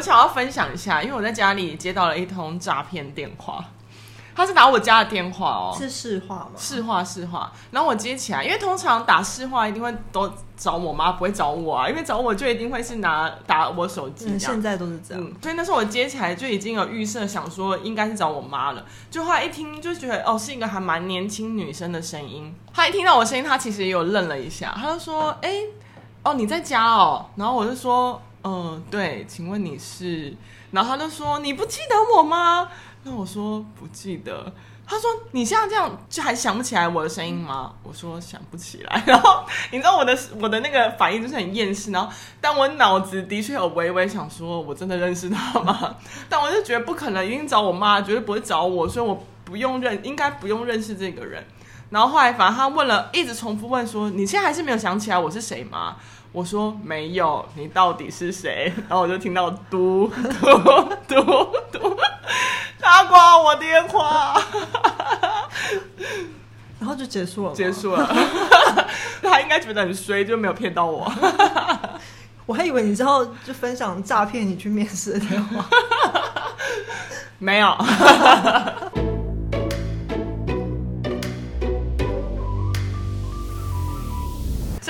我想要分享一下，因为我在家里接到了一通诈骗电话。他是打我家的电话哦，是市话吗？市话市话，然后我接起来，因为通常打市话一定会都找我妈，不会找我啊，因为找我就一定会是拿打我手机。嗯，现在都是这样。嗯，所以那时候我接起来就已经有预设，想说应该是找我妈了。就后来一听就觉得哦，是一个还蛮年轻女生的声音。她一听到我声音，她其实也有愣了一下，她就说：“哎，哦，你在家哦？”然后我就说：“嗯、呃，对，请问你是？”然后他就说：“你不记得我吗？”那我说不记得，他说你现在这样就还想不起来我的声音吗？我说想不起来，然后你知道我的我的那个反应就是很厌世，然后但我脑子的确有微微想说，我真的认识他吗？但我就觉得不可能，一定找我妈，绝对不会找我，所以我不用认，应该不用认识这个人。然后后来反正他问了一直重复问说，你现在还是没有想起来我是谁吗？我说没有，你到底是谁？然后我就听到嘟嘟嘟 嘟。他挂我电话，然后就结束了。结束了，他应该觉得很衰，就没有骗到我。我还以为你之后就分享诈骗你去面试的电话，没有。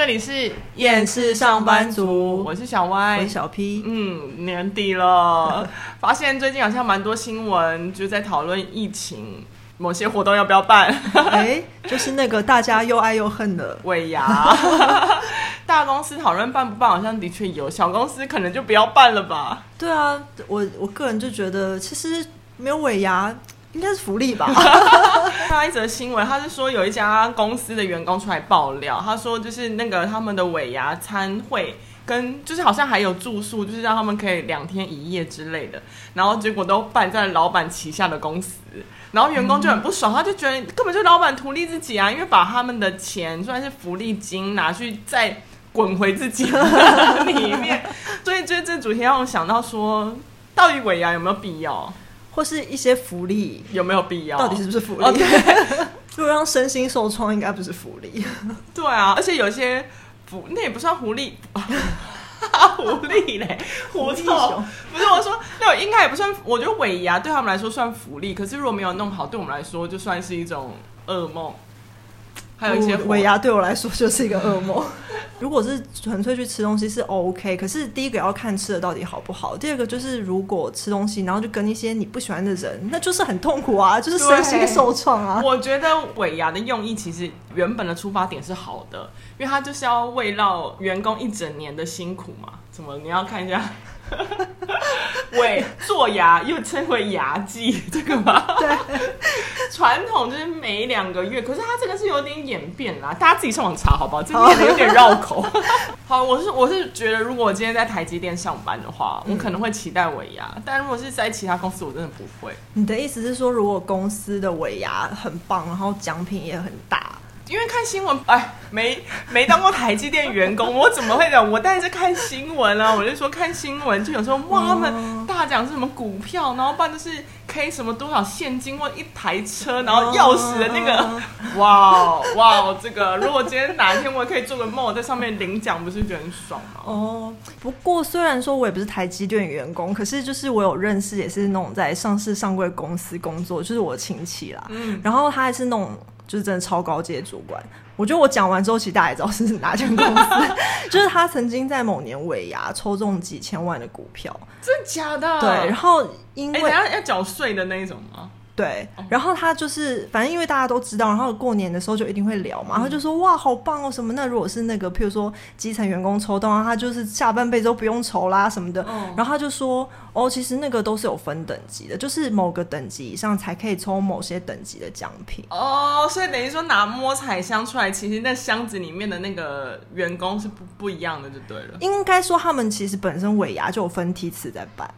这里是厌世上班族，我是小歪，我是小 P。嗯，年底了，发现最近好像蛮多新闻，就在讨论疫情，某些活动要不要办？哎，就是那个大家又爱又恨的 尾牙。大公司讨论办不办，好像的确有，小公司可能就不要办了吧？对啊，我我个人就觉得，其实没有尾牙。应该是福利吧。看到一则新闻，他是说有一家公司的员工出来爆料，他说就是那个他们的尾牙餐会跟就是好像还有住宿，就是让他们可以两天一夜之类的，然后结果都办在老板旗下的公司，然后员工就很不爽，他就觉得根本就老板图利自己啊，因为把他们的钱算是福利金拿去再滚回自己里面，所以这这主题让我想到说，到底尾牙有没有必要？或是一些福利有没有必要？到底是不是福利？Okay. 如果让身心受创，应该不是福利。对啊，而且有些福那也不算福利，福利嘞，狐臭。不是我说，那应该也不算。我觉得尾牙对他们来说算福利，可是如果没有弄好，对我们来说就算是一种噩梦。还有一些尾牙对我来说就是一个噩梦。如果是纯粹去吃东西是 OK，可是第一个要看吃的到底好不好。第二个就是如果吃东西然后就跟一些你不喜欢的人，那就是很痛苦啊，就是身心受创啊。我觉得尾牙的用意其实原本的出发点是好的，因为它就是要慰劳员工一整年的辛苦嘛。怎么你要看一下？尾做牙又称为牙祭，这个吗？对，传统就是每两个月，可是它这个是有点演变啦，大家自己上网查好不好？这念的有点绕口。好，我是我是觉得，如果我今天在台积电上班的话，我可能会期待尾牙，嗯，但如果是在其他公司，我真的不会。你的意思是说，如果公司的尾牙很棒，然后奖品也很大？因为看新闻，哎，没没当过台积电员工，我怎么会讲？我当然是看新闻啊！我就说看新闻，就有时候哇，他们大奖是什么股票，然后办的是 K 什么多少现金或一台车，然后钥匙的那个，哇哇，这个如果今天哪一天我也可以做个梦，在上面领奖，不是觉得很爽吗？哦，不过虽然说我也不是台积电员工，可是就是我有认识，也是那种在上市上柜公司工作，就是我亲戚啦。嗯，然后他还是那种。就是真的超高阶主管，我觉得我讲完之后，其实大家也知道是哪间公司。就是他曾经在某年尾牙抽中几千万的股票，真的假的？对，然后因为、欸、要缴税的那一种吗？对，然后他就是，反正因为大家都知道，然后过年的时候就一定会聊嘛，然后就说哇，好棒哦什么。那如果是那个，譬如说基层员工抽到，他就是下半辈子都不用愁啦什么的。然后他就说哦，其实那个都是有分等级的，就是某个等级以上才可以抽某些等级的奖品。哦，所以等于说拿摸彩箱出来，其实那箱子里面的那个员工是不不一样的，就对了。应该说他们其实本身尾牙就有分梯次在办。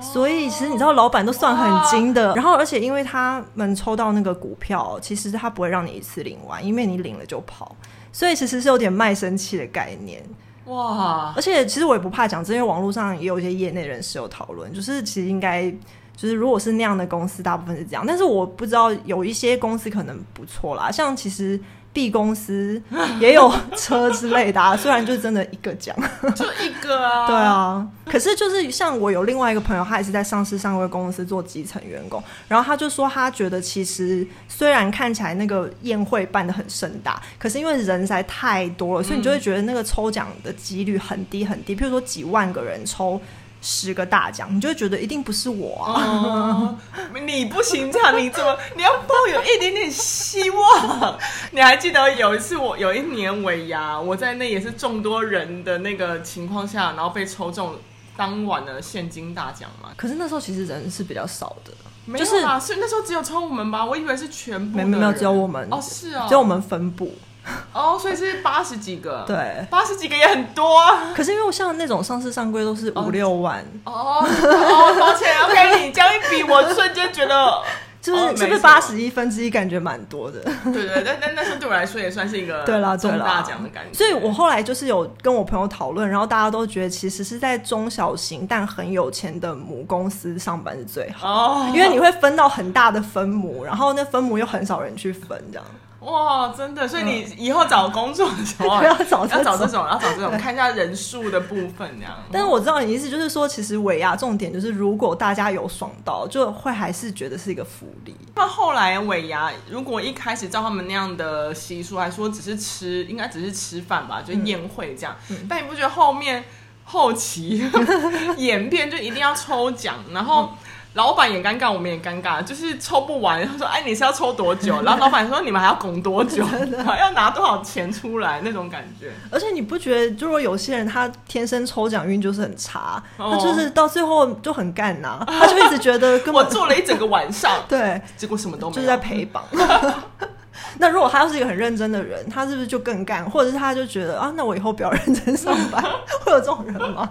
所以其实你知道，老板都算很精的。然后，而且因为他们抽到那个股票，其实他不会让你一次领完，因为你领了就跑。所以其实是有点卖身契的概念。哇！而且其实我也不怕讲，因为网络上也有一些业内人士有讨论，就是其实应该就是如果是那样的公司，大部分是这样。但是我不知道有一些公司可能不错啦，像其实 B 公司也有车之类的啊，虽然就真的一个奖，就一个啊。对啊，可是就是像我有另外一个朋友，他也是在上市上柜公司做基层员工，然后他就说他觉得其实虽然看起来那个宴会办得很盛大，可是因为人实在太多了，所以你就会觉得那个抽奖的几率很低很低。譬如说几万个人抽。十个大奖，你就觉得一定不是我啊！哦、你不行这样，你怎么你要抱有一点点希望？你还记得有一次我有一年尾牙，我在那也是众多人的那个情况下，然后被抽中当晚的现金大奖嘛？可是那时候其实人是比较少的，没有啊，是那时候只有抽我们吧？我以为是全部，没有没有，只有我们哦，是啊、哦，只有我们分部。哦，所以是八十几个，对，八十几个也很多啊。可是因为像那种上市上柜都是五六万，哦，哦，抱歉，OK，你这样一比，我瞬间觉得 就是是不是八十一分之一，感觉蛮多的。对对，但但但是对我来说也算是一个 对啦，中大奖的感觉。所以我后来就是有跟我朋友讨论，然后大家都觉得其实是在中小型但很有钱的母公司上班是最好，哦，因为你会分到很大的分母，然后那分母又很少人去分，这样。哇，真的，所以你以后找工作的时候、嗯、要找要找这种，要找这种，看一下人数的部分这样。但是我知道你意思就是说，其实尾牙重点就是，如果大家有爽到，就会还是觉得是一个福利。那后来尾牙，如果一开始照他们那样的习俗来说，只是吃，应该只是吃饭吧，就宴会这样。嗯、但你不觉得后面后期 演变就一定要抽奖，然后？嗯老板也尴尬，我们也尴尬，就是抽不完。他说：“哎，你是要抽多久？” 然后老板说：“你们还要拱多久？还要拿多少钱出来？那种感觉。”而且你不觉得，如果有些人他天生抽奖运就是很差，他就是到最后就很干呐、啊，他就一直觉得跟我做了一整个晚上，对，结果什么都没有，就是在陪榜。那如果他要是一个很认真的人，他是不是就更干？或者是他就觉得啊，那我以后不要认真上班？会有这种人吗？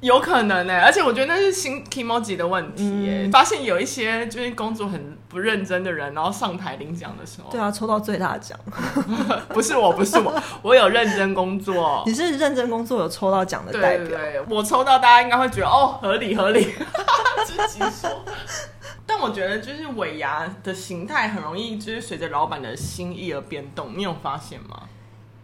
有可能呢、欸，而且我觉得那是新 kimoji 的问题耶、欸。嗯、发现有一些就是工作很不认真的人，然后上台领奖的时候，对啊，抽到最大奖，不是我，不是我，我有认真工作。你是认真工作有抽到奖的代表，对，对，对，我抽到，大家应该会觉得哦，合理合理。自己说，但我觉得就是尾牙的形态很容易就是随着老板的心意而变动，你有发现吗？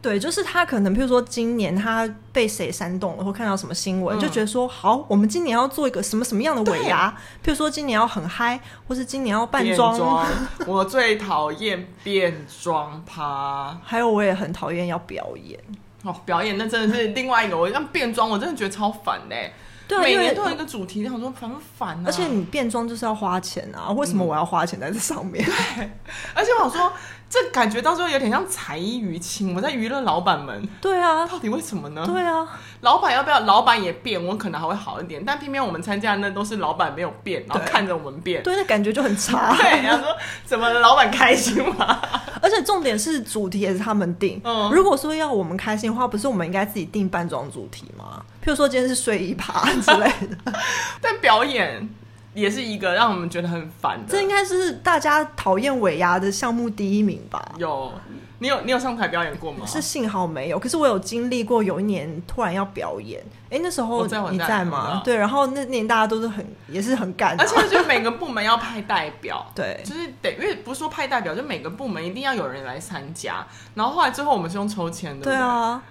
对，就是他可能，譬如说今年他被谁煽动了，或看到什么新闻，嗯、就觉得说好，我们今年要做一个什么什么样的尾牙？对譬如说今年要很嗨，或是今年要扮装。我最讨厌变装趴，还有我也很讨厌要表演。哦，表演那真的是另外一个，我像变装，我真的觉得超烦嘞。对啊，每年都有一个主题，然后说烦不烦啊？而且你变装就是要花钱啊，为什么我要花钱在这上面？嗯、对，而且我想说。这感觉到时候有点像才艺娱亲，我在娱乐老板们。对啊，到底为什么呢？对啊，老板要不要？老板也变，我可能还会好一点。但偏偏我们参加的那都是老板没有变，然后看着我们变，对，那感觉就很差。对，然后说怎么老板开心吗？而且重点是主题也是他们定。嗯，如果说要我们开心的话，不是我们应该自己定扮装主题吗？譬如说今天是睡衣趴之类的。但表演。也是一个让我们觉得很烦的。这应该是大家讨厌尾牙的项目第一名吧？有，你有你有上台表演过吗？是幸好没有，可是我有经历过，有一年突然要表演，哎，那时候你在吗？对，然后那年大家都是很也是很干，而且我觉得每个部门要派代表，对，就是得因为不是说派代表，就每个部门一定要有人来参加，然后后来最后我们是用抽签的，对啊。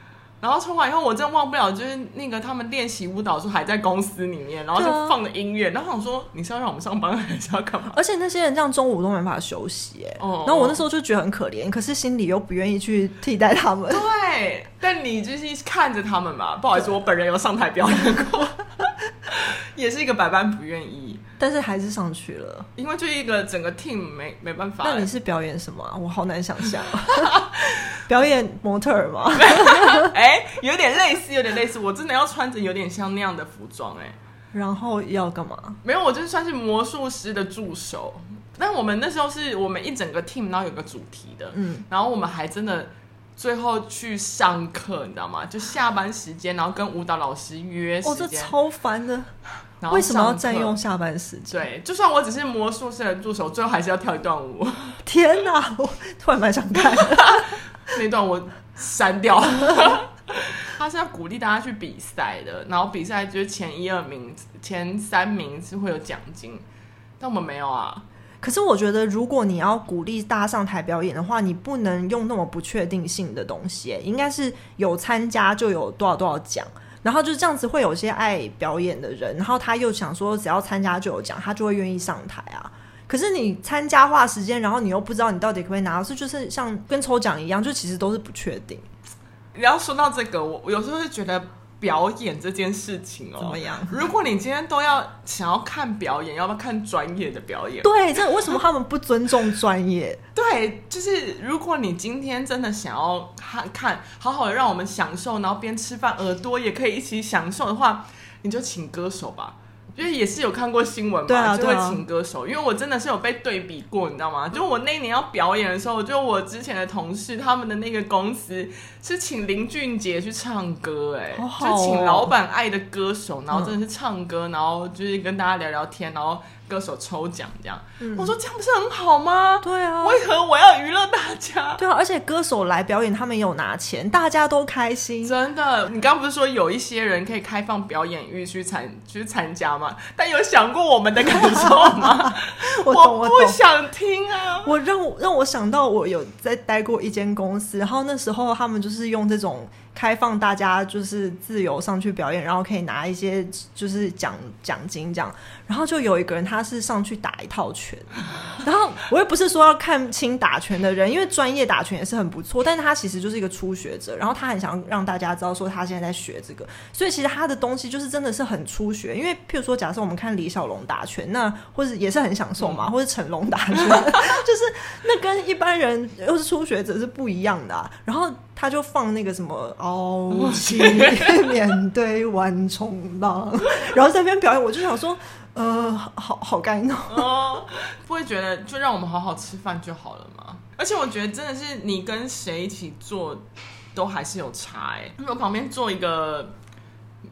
然后抽完以后，我真的忘不了，就是那个他们练习舞蹈的时候还在公司里面，然后就放的音乐，然后想说你是要让我们上班还是要干嘛？而且那些人这样中午都没办法休息，哎，然后我那时候就觉得很可怜，可是心里又不愿意去替代他们。对，但你就是看着他们嘛，不好意思，我本人有上台表演过，也是一个百般不愿意，但是还是上去了，因为就一个整个 team 没没办法。那你是表演什么啊？我好难想象。表演模特儿吗？哎，有点类似，有点类似。我真的要穿着有点像那样的服装，哎，然后要干嘛？没有，我就是算是魔术师的助手。但我们那时候是我们一整个 team，然后有个主题的，嗯，然后我们还真的最后去上课，你知道吗？就下班时间，然后跟舞蹈老师约时间。哦，这超烦的。然后为什么要占用下班时间？对，就算我只是魔术师的助手，最后还是要跳一段舞。天哪，我突然蛮想看。那段我删掉 他是要鼓励大家去比赛的，然后比赛就是前一二名、前三名是会有奖金，但我们没有啊。可是我觉得，如果你要鼓励大家上台表演的话，你不能用那么不确定性的东西，应该是有参加就有多少多少奖，然后就是这样子会有些爱表演的人，然后他又想说只要参加就有奖，他就会愿意上台啊。可是你参加花时间，然后你又不知道你到底可不可以拿到，是就是像跟抽奖一样，就其实都是不确定。你要说到这个，我有时候会觉得。表演这件事情哦，怎么样？如果你今天都要想要看表演，要不要看专业的表演？对，这为什么他们不尊重专业？对，就是如果你今天真的想要看看，好好的让我们享受，然后边吃饭，耳朵也可以一起享受的话，你就请歌手吧。因为也是有看过新闻嘛，对啊，就会请歌手。因为我真的是有被对比过，你知道吗？就我那年要表演的时候，就我之前的同事他们的那个公司是请林俊杰去唱歌，哎，就请老板爱的歌手，然后真的是唱歌，然后就是跟大家聊聊天，然后。歌手抽奖这样，嗯、我说这样不是很好吗？对啊，为何我要娱乐大家？对啊，而且歌手来表演，他们有拿钱，大家都开心。真的，你刚刚不是说有一些人可以开放表演欲去参去参加吗？但有想过我们的感受吗？我，懂我不想听啊！我让让我想到，我有在待过一间公司，然后那时候他们就是用这种。开放大家就是自由上去表演，然后可以拿一些就是奖奖金这样。然后就有一个人他是上去打一套拳，然后我又不是说要看清打拳的人，因为专业打拳也是很不错，但是他其实就是一个初学者，然后他很想让大家知道说他现在在学这个，所以其实他的东西就是真的是很初学。因为譬如说，假设我们看李小龙打拳，那或者也是很享受嘛，或者成龙打拳，就是那跟一般人又是初学者是不一样的啊。然后。他就放那个什么 傲气面对万重浪，然后在那边表演，我就想说，呃，好好干哦，不会觉得就让我们好好吃饭就好了吗？而且我觉得真的是你跟谁一起做，都还是有差哎。如果旁边坐一个，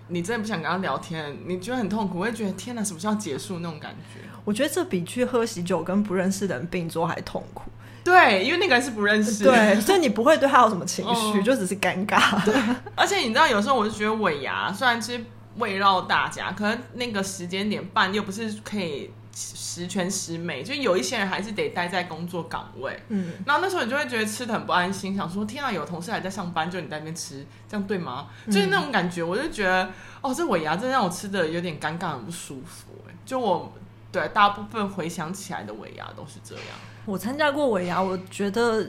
你真的不想跟他聊天，你觉得很痛苦，我会觉得天哪，什么时候结束那种感觉？我觉得这比去喝喜酒跟不认识的人并桌还痛苦。对，因为那个人是不认识，对，所以你不会对他有什么情绪，嗯、就只是尴尬。对，而且你知道，有时候我就觉得尾牙虽然其实围绕大家，可能那个时间点办又不是可以十全十美，就有一些人还是得待在工作岗位。嗯，然后那时候你就会觉得吃的很不安心，想说天啊，有同事还在上班，就你在那边吃，这样对吗？就是那种感觉，我就觉得哦，这尾牙真的让我吃的有点尴尬，很不舒服。哎，就我对大部分回想起来的尾牙都是这样。我参加过尾牙，我觉得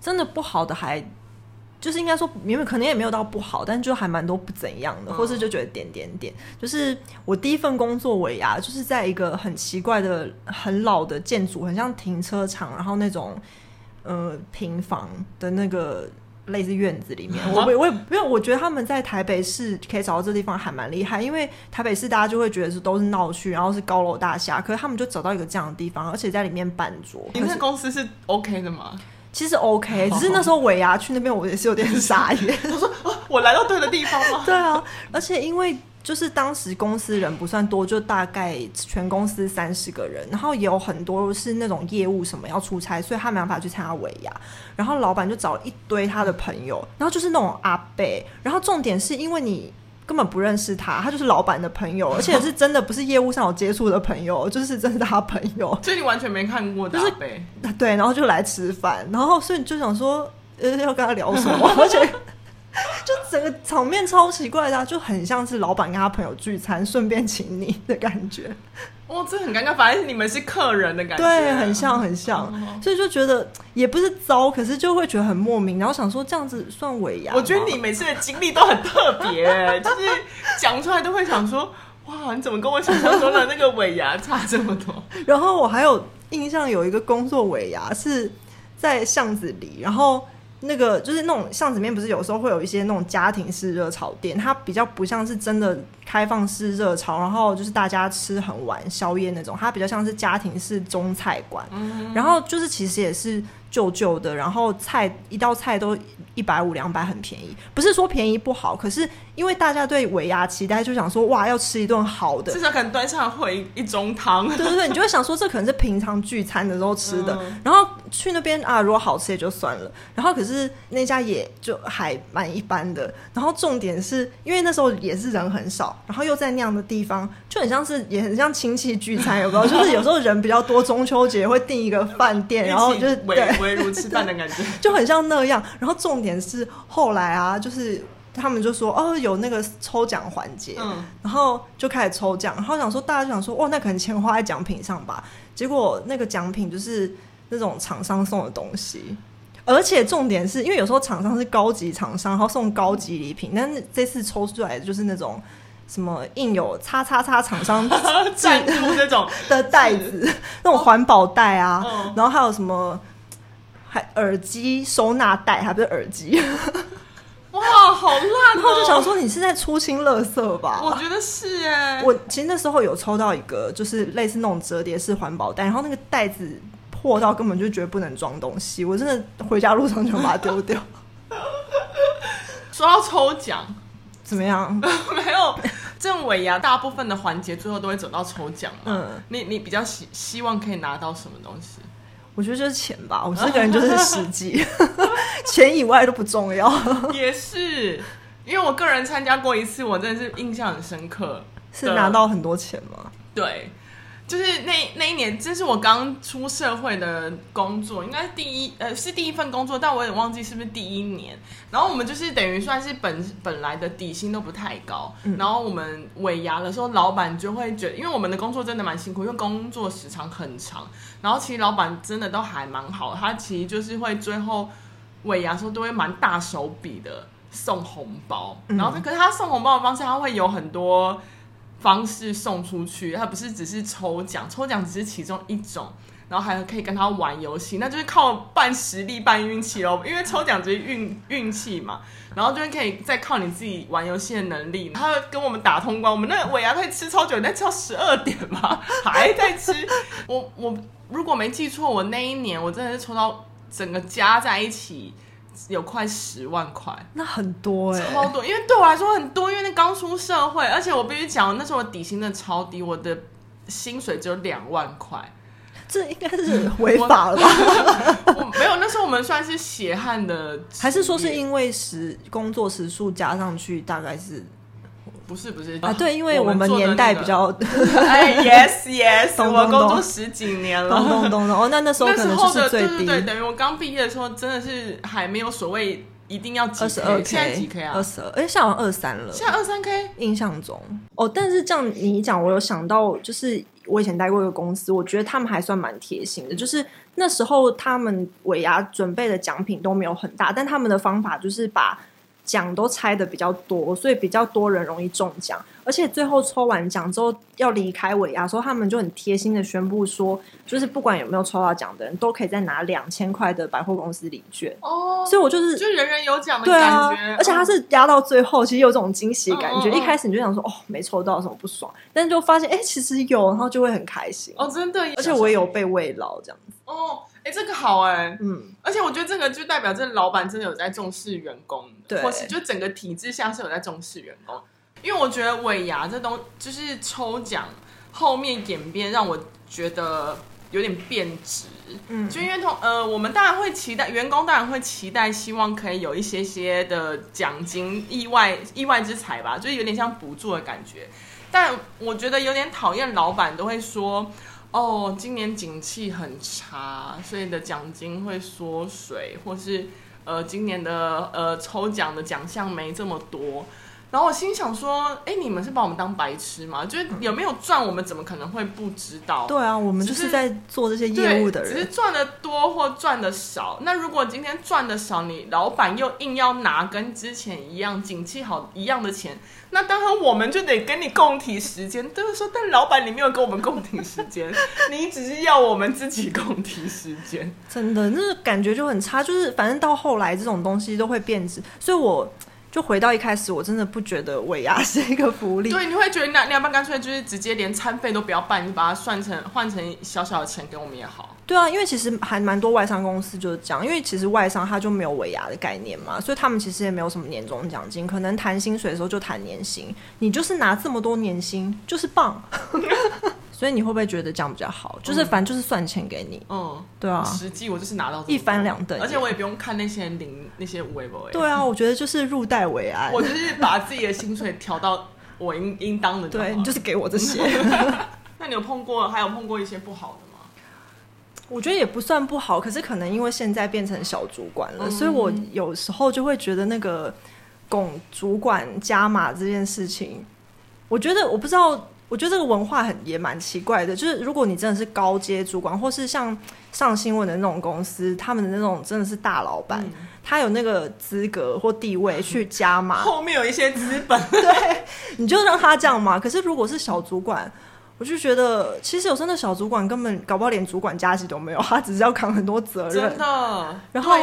真的不好的还就是应该说，明明可能也没有到不好，但就还蛮多不怎样的，或是就觉得点点点。就是我第一份工作尾牙，就是在一个很奇怪的、很老的建筑，很像停车场，然后那种呃平房的那个。类似院子里面，我我我也没有，我觉得他们在台北市可以找到这地方还蛮厉害，因为台北市大家就会觉得是都是闹区，然后是高楼大厦，可是他们就找到一个这样的地方，而且在里面办桌。你们公司是 OK 的吗？其实 OK，只是那时候尾牙去那边，我也是有点傻眼。我说我来到对的地方吗？对啊，而且因为。就是当时公司人不算多，就大概全公司三十个人，然后也有很多是那种业务什么要出差，所以他没办法去参加尾牙。然后老板就找了一堆他的朋友，然后就是那种阿贝。然后重点是因为你根本不认识他，他就是老板的朋友，而且是真的不是业务上有接触的朋友，就是真的他朋友。所以你完全没看过，就 是对，然后就来吃饭，然后所以你就想说，呃，要跟他聊什么，而且。就整个场面超奇怪的，啊，就很像是老板跟他朋友聚餐，顺便请你的感觉。哇，这很尴尬，反正你们是客人的感觉，对，很像很像，哦，所以就觉得也不是糟，可是就会觉得很莫名，然后想说这样子算尾牙。我觉得你每次的经历都很特别，就是讲出来都会想说，哇，你怎么跟我想象中的那个尾牙差这么多？然后我还有印象有一个工作尾牙是在巷子里，然后。那个就是那种巷子里面，不是有时候会有一些那种家庭式热炒店，它比较不像是真的开放式热炒，然后就是大家吃很晚宵夜那种，它比较像是家庭式中菜馆。嗯，然后就是其实也是旧旧的，然后菜一道菜都一百五两百，很便宜。不是说便宜不好，可是因为大家对尾牙期待，就想说哇，要吃一顿好的，至少可能端上会一盅汤。对对对，你就会想说这可能是平常聚餐的时候吃的，嗯、然后。去那边啊，如果好吃也就算了。然后可是那家也就还蛮一般的。然后重点是因为那时候也是人很少，然后又在那样的地方，就很像是也很像亲戚聚餐，有没有？就是有时候人比较多，中秋节会订一个饭店，然后就是围围如吃饭的感觉，就很像那样。然后重点是后来啊，就是。他们就说哦，有那个抽奖环节，嗯，然后就开始抽奖，然后想说大家就想说，哇，那可能钱花在奖品上吧。结果那个奖品就是那种厂商送的东西，而且重点是因为有时候厂商是高级厂商，然后送高级礼品，但是这次抽出来的就是那种什么印有叉叉叉厂商 赞助那种的袋子，那种环保袋啊，哦，然后还有什么还耳机收纳袋，还不是耳机。哇，好烂、喔！然后就想说，你是在出清垃圾吧？我觉得是哎。我其实那时候有抽到一个，就是类似那种折叠式环保袋，然后那个袋子破到根本就觉得不能装东西，我真的回家路上就把它丢掉。说到抽奖，怎么样？没有，这种尾牙大部分的环节最后都会走到抽奖。嗯，你你比较希希望可以拿到什么东西？我觉得就是钱吧，我这个人就是实际，钱以外都不重要。也是，因为我个人参加过一次，我真的是印象很深刻，是拿到很多钱吗？对。就是那那一年，这是我刚出社会的工作，应该是第一呃是第一份工作，但我也忘记是不是第一年。然后我们就是等于算是本本来的底薪都不太高，嗯、然后我们尾牙的时候，老板就会觉得，因为我们的工作真的蛮辛苦，因为工作时长很长。然后其实老板真的都还蛮好，他其实就是会最后尾牙的时候都会蛮大手笔的送红包，然后可是他送红包的方式，他会有很多。方式送出去，它不是只是抽奖，抽奖只是其中一种，然后还可以跟他玩游戏，那就是靠半实力半运气喽。因为抽奖只是运运气嘛，然后就是可以再靠你自己玩游戏的能力。他跟我们打通关，我们那尾牙可以吃超久，那吃到十二点嘛，还在吃。我我如果没记错，我那一年我真的是抽到整个加在一起。有快十万块，那很多哎、欸，超多。因为对我来说很多，因为那刚出社会，而且我必须讲，那时候我底薪真的超低，我的薪水只有两万块，这应该是违法了吧？我没有，那时候我们算是血汗的，还是说是因为时工作时数加上去，大概是。不是不是。啊，对，因为我们年代比较，哎，yes yes，我工作十几年了，咚咚咚咚，哦，那那时候可能就是最低，对，等于我刚毕业的时候，真的是还没有所谓一定要几 K，现在几 K 啊？二十二，哎，现在好像二三了，现在二三 K，印象中。哦，但是这样你一讲，我有想到，就是我以前待过一个公司，我觉得他们还算蛮贴心的，就是那时候他们尾牙准备的奖品都没有很大，但他们的方法就是把。奖都拆的比较多，所以比较多人容易中奖。而且最后抽完奖之后要离开尾牙的时候，他们就很贴心的宣布说，就是不管有没有抽到奖的人都可以再拿两千块的百货公司礼券。哦，所以我就是就人人有奖的感觉。啊、而且他是压到最后，其实有这种惊喜的感觉。哦哦哦一开始你就想说，哦，没抽到什么不爽，但是就发现，哎、欸，其实有，然后就会很开心。哦，真的。而且我也有被慰劳这样子。哦。哎、欸，这个好哎、欸，嗯，而且我觉得这个就代表这老板真的有在重视员工，对，或是就整个体制下是有在重视员工。因为我觉得尾牙这东就是抽奖后面演变，让我觉得有点变质，嗯，就因为同呃，我们当然会期待员工，当然会期待，希望可以有一些些的奖金、意外意外之财吧，就是有点像补助的感觉。但我觉得有点讨厌，老板都会说。哦，今年景气很差，所以的奖金会缩水，或是呃，今年的呃抽奖的奖项没这么多。然后我心想说，哎，你们是把我们当白痴吗？就是有没有赚，我们怎么可能会不知道？对啊，我们就是在做这些业务的人，只是赚的多或赚的少。那如果今天赚的少，你老板又硬要拿跟之前一样景气好一样的钱，那当然我们就得跟你共体时间。就是说，但老板你没有跟我们共体时间，你只是要我们自己共体时间。真的，那个感觉就很差。就是反正到后来这种东西都会变质，所以我。就回到一开始，我真的不觉得尾牙是一个福利。对，你会觉得那你要不要干脆就是直接连餐费都不要办，你把它算成换成小小的钱给我们也好。对啊，因为其实还蛮多外商公司就是这样，因为其实外商他就没有尾牙的概念嘛，所以他们其实也没有什么年终奖金，可能谈薪水的时候就谈年薪，你就是拿这么多年薪就是棒。所以你会不会觉得这样比较好？就是反正就是算钱给你，嗯，对啊，实际我就是拿到一翻两瞪，而且我也不用看那些领那些微博。对啊，我觉得就是入袋为安，我就是把自己的薪水调到我应应当的。对，你就是给我这些。那你有碰过，还有碰过一些不好的吗？我觉得也不算不好，可是可能因为现在变成小主管了，嗯、所以我有时候就会觉得那个拱主管加码这件事情，我觉得我不知道。我觉得这个文化很也蛮奇怪的，就是如果你真的是高阶主管，或是像上新闻的那种公司，他们的那种真的是大老板，嗯、他有那个资格或地位去加码，后面有一些资本，对，你就让他这样嘛。可是如果是小主管，我就觉得其实有时候那小主管根本搞不好连主管加级都没有，他只是要扛很多责任，真的。然后，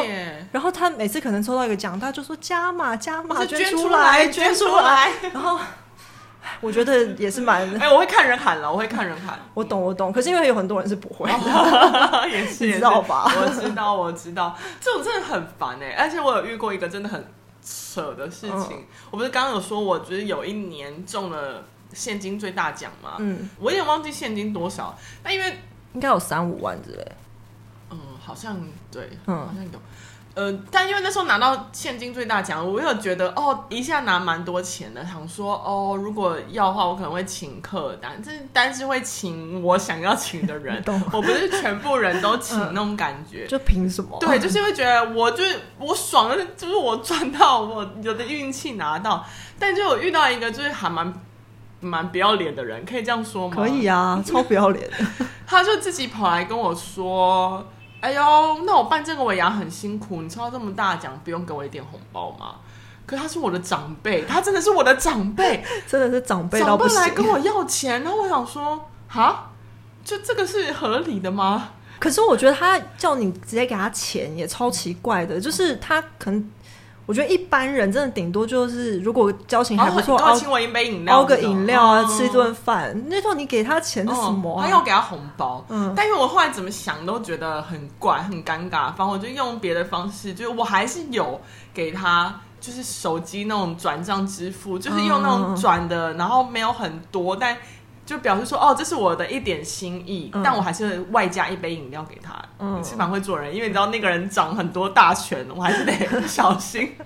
然后他每次可能抽到一个奖，他就说加码加码，捐出来捐出来，然后。我觉得也是蛮哎、欸，我会看人喊了，我会看人喊。我懂，我懂。可是因为有很多人是不会的，也是，你知道吧？我知道，我知道，这种真的很烦哎。而且我有遇过一个真的很扯的事情。嗯、我不是刚刚有说，我就是有一年中了现金最大奖嘛？嗯，我有点忘记现金多少，但因为应该有三五万之类。嗯，好像对，嗯，好像有。呃，但因为那时候拿到现金最大奖，我有觉得哦，一下拿蛮多钱的，想说哦，如果要的话，我可能会请客单，这单是会请我想要请的人，我不是全部人都请那种感觉，嗯、就凭什么？对，就是会觉得我就是我爽的，就是我赚到，我有的运气拿到，但就有遇到一个就是还蛮蛮不要脸的人，可以这样说吗？可以啊，超不要脸，他就自己跑来跟我说。哎呦，那我办这个尾牙很辛苦，你抽到这么大奖，不用给我一点红包吗？可是他是我的长辈，他真的是我的长辈，真的是长辈长辈来跟我要钱，然后我想说，哈，就这个是合理的吗？可是我觉得他叫你直接给他钱也超奇怪的，就是他可能。我觉得一般人真的顶多就是，如果交情还不错，哦，请我一杯饮料，熬个饮料啊，吃一顿饭。那时候你给他钱是什么？他要给他红包。嗯，但因为我后来怎么想都觉得很怪，很尴尬。反正我就用别的方式，就是我还是有给他，就是手机那种转账支付，就是用那种转的，然后没有很多，但。就表示说，哦，这是我的一点心意，嗯、但我还是外加一杯饮料给他。嗯，你是蛮会做人，因为你知道那个人掌很多大权，我还是得 小心。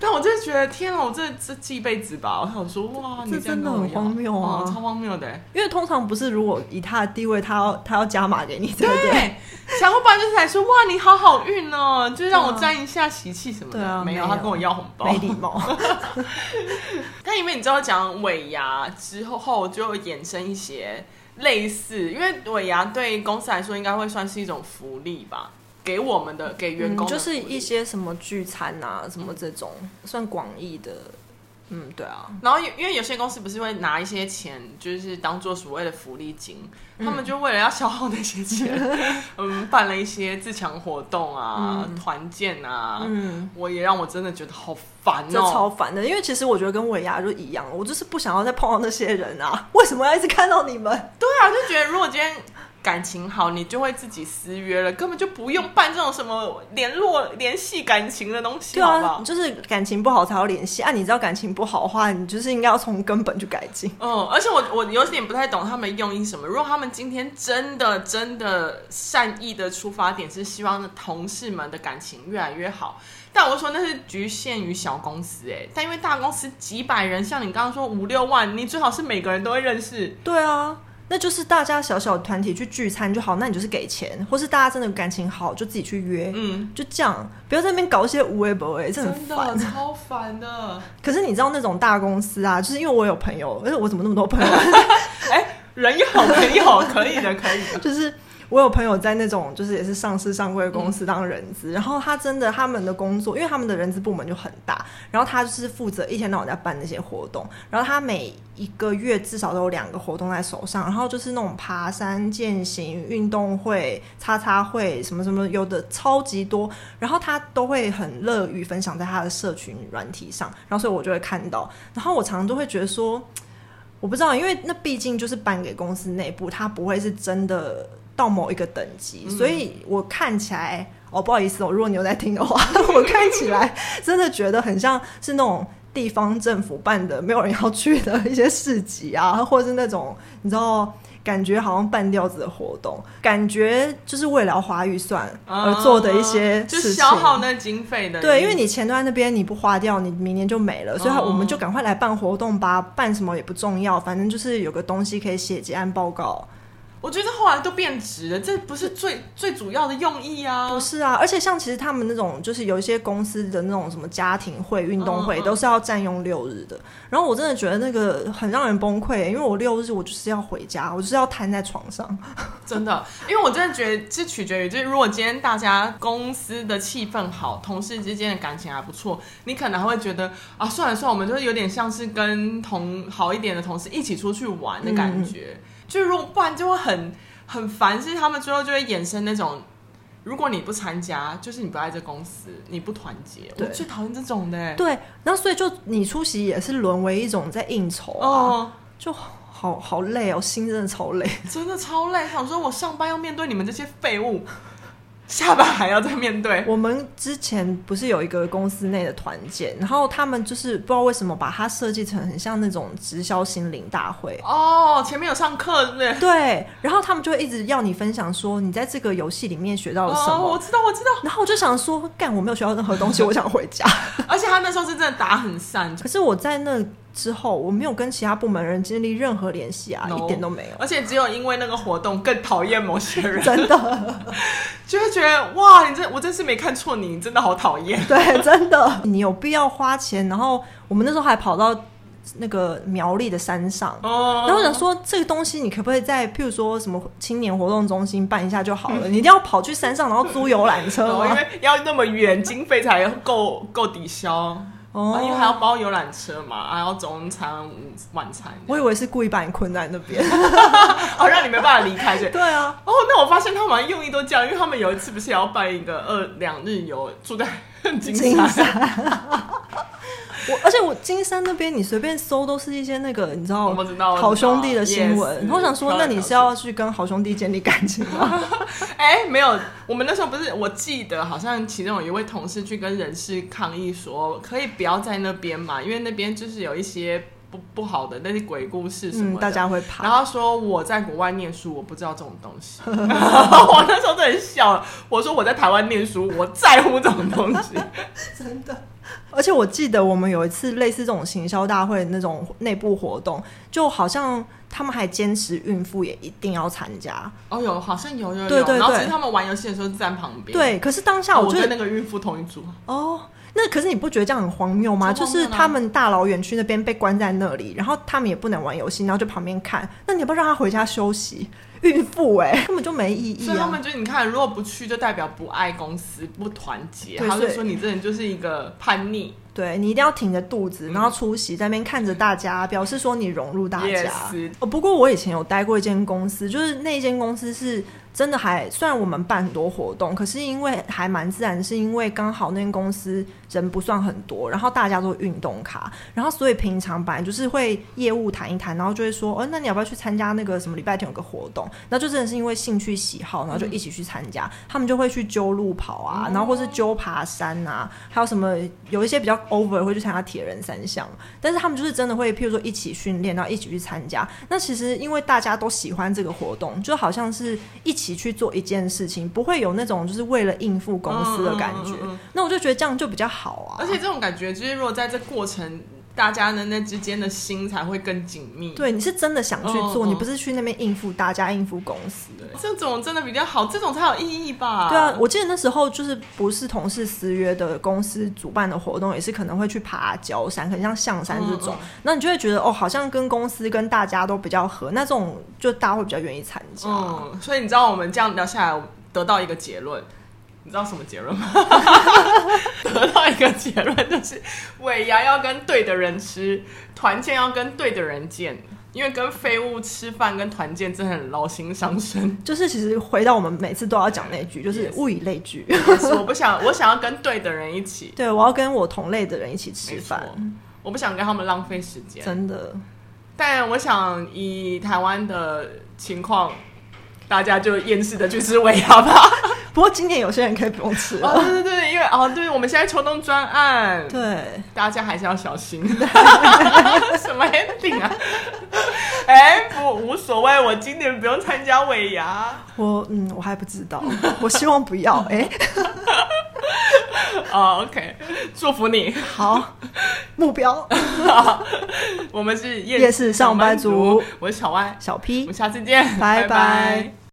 但我真的觉得，天啊，我这这记一辈子吧。我想说，哇，你这真的很荒谬啊，超荒谬的。因为通常不是，如果以他的地位，他要他要加码给你，对不对？想要不然就是来说，哇，你好好运哦，就是让我沾一下喜气什么的。对啊，没有，他跟我要红包，没礼貌。但因为你知道，讲尾牙之后后就衍生一些类似，因为尾牙对公司来说应该会算是一种福利吧。给我们的给员工就是一些什么聚餐啊，什么这种算广义的，嗯，对啊。然后因为有些公司不是会拿一些钱，就是当做所谓的福利金，嗯、他们就为了要消耗那些钱，嗯，办了一些自强活动啊、团、嗯、建啊，嗯，我也让我真的觉得好烦哦，超烦的。因为其实我觉得跟尾牙就一样，我就是不想要再碰到那些人啊，为什么要一直看到你们？对啊，就觉得如果今天。感情好，你就会自己私约了，根本就不用办这种什么联络、联系感情的东西，对啊，好不好？就是感情不好才要联系啊！你知道感情不好的话，你就是应该要从根本去改进。嗯，而且我我有点不太懂他们用意什么。如果他们今天真的真的善意的出发点是希望同事们的感情越来越好，但我说那是局限于小公司哎、欸，但因为大公司几百人，像你刚刚说五六万，你最好是每个人都会认识。对啊。那就是大家小小团体去聚餐就好，那你就是给钱，或是大家真的感情好就自己去约，嗯，就这样，不要在那边搞一些无为不为，这很烦，超烦的。可是你知道那种大公司啊，就是因为我有朋友，而且我怎么那么多朋友？哎、欸，人有朋友可以的，可以的，就是。我有朋友在那种就是也是上市上柜公司当人资，嗯、然后他真的他们的工作，因为他们的人资部门就很大，然后他就是负责一天到晚在办那些活动，然后他每一个月至少都有两个活动在手上，然后就是那种爬山、健行、运动会、叉叉会什么什么，有的超级多，然后他都会很乐于分享在他的社群软体上，然后所以我就会看到，然后我常常都会觉得说，我不知道，因为那毕竟就是颁给公司内部，他不会是真的。到某一个等级，嗯、所以我看起来哦，不好意思哦，如果你有在听的话，我看起来真的觉得很像是那种地方政府办的没有人要去的一些市集啊，或者是那种你知道。感觉好像半吊子的活动，感觉就是为了花预算而做的一些事情，就消耗那经费的。对，因为你前端那边，你不花掉，你明年就没了，所以我们就赶快来办活动吧。办什么也不重要，反正就是有个东西可以写结案报告。我觉得后来都变质了，这不是最最主要的用意啊！不是啊，而且像其实他们那种，就是有一些公司的那种什么家庭会、运动会，都是要占用六日的。然后我真的觉得那个很让人崩溃，因为我六日我就是要回家，我就是要瘫在床上。真的，因为我真的觉得这取决于，就是如果今天大家公司的气氛好，同事之间的感情还不错，你可能还会觉得啊，算了算了，我们就是有点像是跟同好一点的同事一起出去玩的感觉。嗯就如果不然就会很很烦，是他们最后就会衍生那种，如果你不参加，就是你不爱这公司，你不团结，我最讨厌这种的。对，然后所以就你出席也是沦为一种在应酬，哦、就好好累哦，心真的超累，真的超累。想说我上班要面对你们这些废物。下班还要再面对。我们之前不是有一个公司内的团建，然后他们就是不知道为什么把它设计成很像那种直销心灵大会。哦，前面有上课，对不对？对，然后他们就会一直要你分享说你在这个游戏里面学到了什么。哦，我知道，我知道。然后我就想说，干，我没有学到任何东西，我想回家。而且他那时候是真的打很散，可是我在那。之后我没有跟其他部门人建立任何联系啊，no, 一点都没有。而且只有因为那个活动更讨厌某些人，真的觉得哇，你真我真是没看错你，你真的好讨厌。对，真的，你有必要花钱？然后我们那时候还跑到那个苗栗的山上，oh. 然后想说这个东西你可不可以在譬如说什么青年活动中心办一下就好了？你一定要跑去山上然后租游览车吗？因为要那么远，经费才够够抵消。哦、啊，因为还要包游览车嘛，还要中餐、午晚餐。我以为是故意把你困在那边，哦，让你没办法离开对。对啊。哦，那我发现他们用意都这样，因为他们有一次不是也要办一个二两日游，住在金山。金山 我而且我金山那边，你随便搜都是一些那个你知道，好兄弟的新闻。我想说，那你是要去跟好兄弟建立感情吗？哎、欸，没有，我们那时候不是，我记得好像其中有一位同事去跟人事抗议说，可以不要在那边嘛，因为那边就是有一些不不好的那些鬼故事什么的、嗯，大家会怕。然后说我在国外念书，我不知道这种东西。我那时候真的笑，我说我在台湾念书，我在乎这种东西，真的。而且我记得我们有一次类似这种行销大会那种内部活动，就好像他们还坚持孕妇也一定要参加。哦，有好像有有有。对对对。然后其实他们玩游戏的时候就站旁边。对，可是当下我觉得、哦、我跟那个孕妇同一组。哦，那可是你不觉得这样很荒谬吗？就是他们大老远去那边被关在那里，然后他们也不能玩游戏，然后就旁边看。那你要不要让他回家休息？孕妇哎、欸，根本就没意义、啊。所以他们就你看，如果不去，就代表不爱公司、不团结。他就说你这人就是一个叛逆。对，你一定要挺着肚子，然后出席，在那边看着大家，表示说你融入大家。Yes. 哦，不过我以前有待过一间公司，就是那间公司是。真的还虽然我们办很多活动，可是因为还蛮自然，是因为刚好那间公司人不算很多，然后大家都运动卡，然后所以平常本来就是会业务谈一谈，然后就会说，哦，那你要不要去参加那个什么礼拜天有个活动？那就真的是因为兴趣喜好，然后就一起去参加。嗯、他们就会去揪路跑啊，然后或是揪爬山啊，还有什么有一些比较 over 会去参加铁人三项，但是他们就是真的会，譬如说一起训练，然后一起去参加。那其实因为大家都喜欢这个活动，就好像是一起。去做一件事情，不会有那种就是为了应付公司的感觉。嗯嗯嗯嗯，那我就觉得这样就比较好啊。而且这种感觉，就是如果在这过程，大家的那之间的心才会更紧密。对，你是真的想去做，你不是去那边应付大家、应付公司。这种真的比较好，这种才有意义吧？对啊，我记得那时候就是不是同事私约的公司主办的活动，也是可能会去爬郊山，可能像象山这种。那你就会觉得哦，好像跟公司跟大家都比较合，那这种就大家会比较愿意参加。嗯，所以你知道我们这样聊下来，得到一个结论。你知道什么结论吗？得到一个结论就是，尾牙要跟对的人吃，团建要跟对的人见，因为跟废物吃饭跟团建真的很劳心伤身。就是其实回到我们每次都要讲那句，就是物以类聚。我不想，我想要跟对的人一起。对，我要跟我同类的人一起吃饭。我不想跟他们浪费时间。真的。但我想以台湾的情况，大家就厌世的去吃尾牙吧。不过今年有些人可以不用吃了。哦，对对对，因为哦，对，我们现在秋冬专案，对，大家还是要小心。什么 ending 啊？哎，不，无所谓，我今年不用参加尾牙。我嗯，我还不知道，我希望不要。哎，哦，OK，祝福你。好，目标。我们是夜夜市上班族，我是小 Y，，小 P，我们下次见，拜拜。